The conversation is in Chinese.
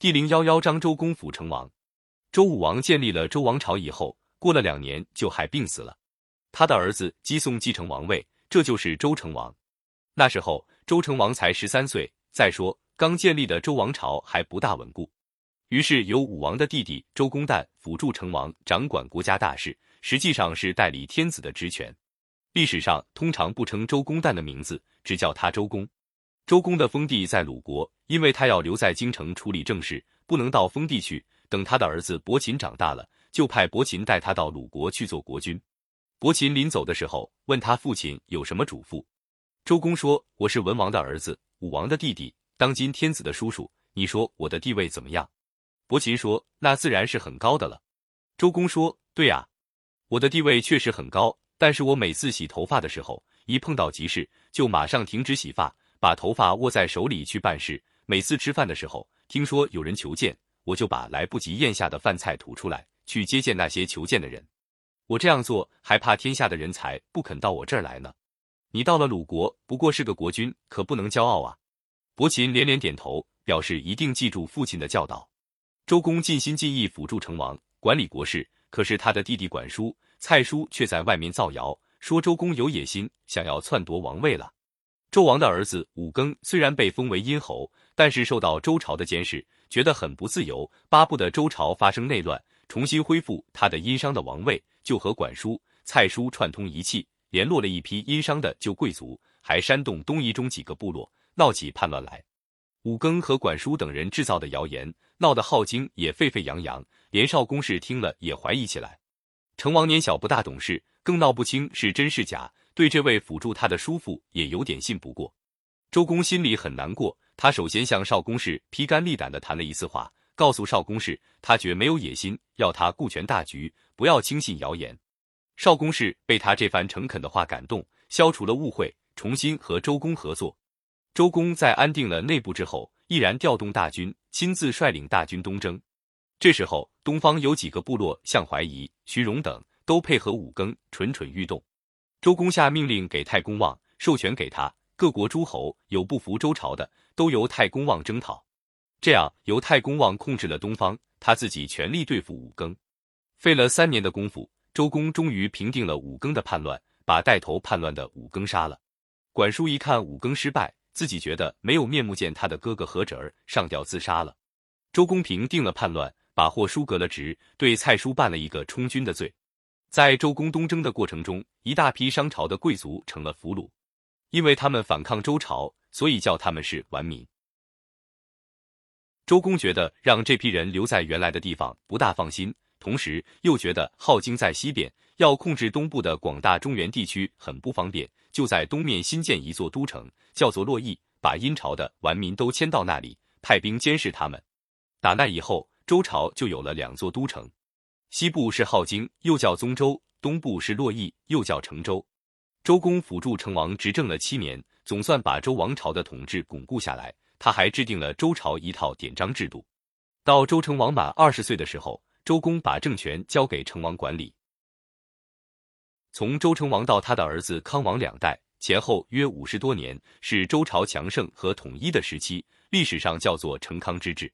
第零幺幺章周公辅成王。周武王建立了周王朝以后，过了两年就害病死了，他的儿子姬诵继承王位，这就是周成王。那时候周成王才十三岁，再说刚建立的周王朝还不大稳固，于是由武王的弟弟周公旦辅助成王，掌管国家大事，实际上是代理天子的职权。历史上通常不称周公旦的名字，只叫他周公。周公的封地在鲁国，因为他要留在京城处理政事，不能到封地去。等他的儿子伯禽长大了，就派伯禽带他到鲁国去做国君。伯禽临走的时候，问他父亲有什么嘱咐。周公说：“我是文王的儿子，武王的弟弟，当今天子的叔叔。你说我的地位怎么样？”伯禽说：“那自然是很高的了。”周公说：“对呀，我的地位确实很高。”但是我每次洗头发的时候，一碰到急事，就马上停止洗发，把头发握在手里去办事。每次吃饭的时候，听说有人求见，我就把来不及咽下的饭菜吐出来，去接见那些求见的人。我这样做，还怕天下的人才不肯到我这儿来呢。你到了鲁国，不过是个国君，可不能骄傲啊。伯禽连连点头，表示一定记住父亲的教导。周公尽心尽意辅助成王，管理国事，可是他的弟弟管叔。蔡叔却在外面造谣，说周公有野心，想要篡夺王位了。周王的儿子武庚虽然被封为殷侯，但是受到周朝的监视，觉得很不自由，巴不得周朝发生内乱，重新恢复他的殷商的王位，就和管叔、蔡叔串通一气，联络了一批殷商的旧贵族，还煽动东夷中几个部落闹起叛乱来。武庚和管叔等人制造的谣言，闹得镐京也沸沸扬扬，连少公氏听了也怀疑起来。成王年小不大懂事，更闹不清是真是假，对这位辅助他的叔父也有点信不过。周公心里很难过，他首先向少公氏披肝沥胆的谈了一次话，告诉少公氏他绝没有野心，要他顾全大局，不要轻信谣言。少公氏被他这番诚恳的话感动，消除了误会，重新和周公合作。周公在安定了内部之后，毅然调动大军，亲自率领大军东征。这时候，东方有几个部落，像怀疑、徐荣等，都配合武庚，蠢蠢欲动。周公下命令给太公望，授权给他，各国诸侯有不服周朝的，都由太公望征讨。这样，由太公望控制了东方，他自己全力对付武庚。费了三年的功夫，周公终于平定了武庚的叛乱，把带头叛乱的武庚杀了。管叔一看武庚失败，自己觉得没有面目见他的哥哥和侄儿，上吊自杀了。周公平定了叛乱。把霍叔革了职，对蔡叔办了一个充军的罪。在周公东征的过程中，一大批商朝的贵族成了俘虏，因为他们反抗周朝，所以叫他们是顽民。周公觉得让这批人留在原来的地方不大放心，同时又觉得镐京在西边，要控制东部的广大中原地区很不方便，就在东面新建一座都城，叫做洛邑，把殷朝的顽民都迁到那里，派兵监视他们。打那以后。周朝就有了两座都城，西部是镐京，又叫宗周；东部是洛邑，又叫成周。周公辅助成王执政了七年，总算把周王朝的统治巩固下来。他还制定了周朝一套典章制度。到周成王满二十岁的时候，周公把政权交给成王管理。从周成王到他的儿子康王两代，前后约五十多年，是周朝强盛和统一的时期，历史上叫做成康之治。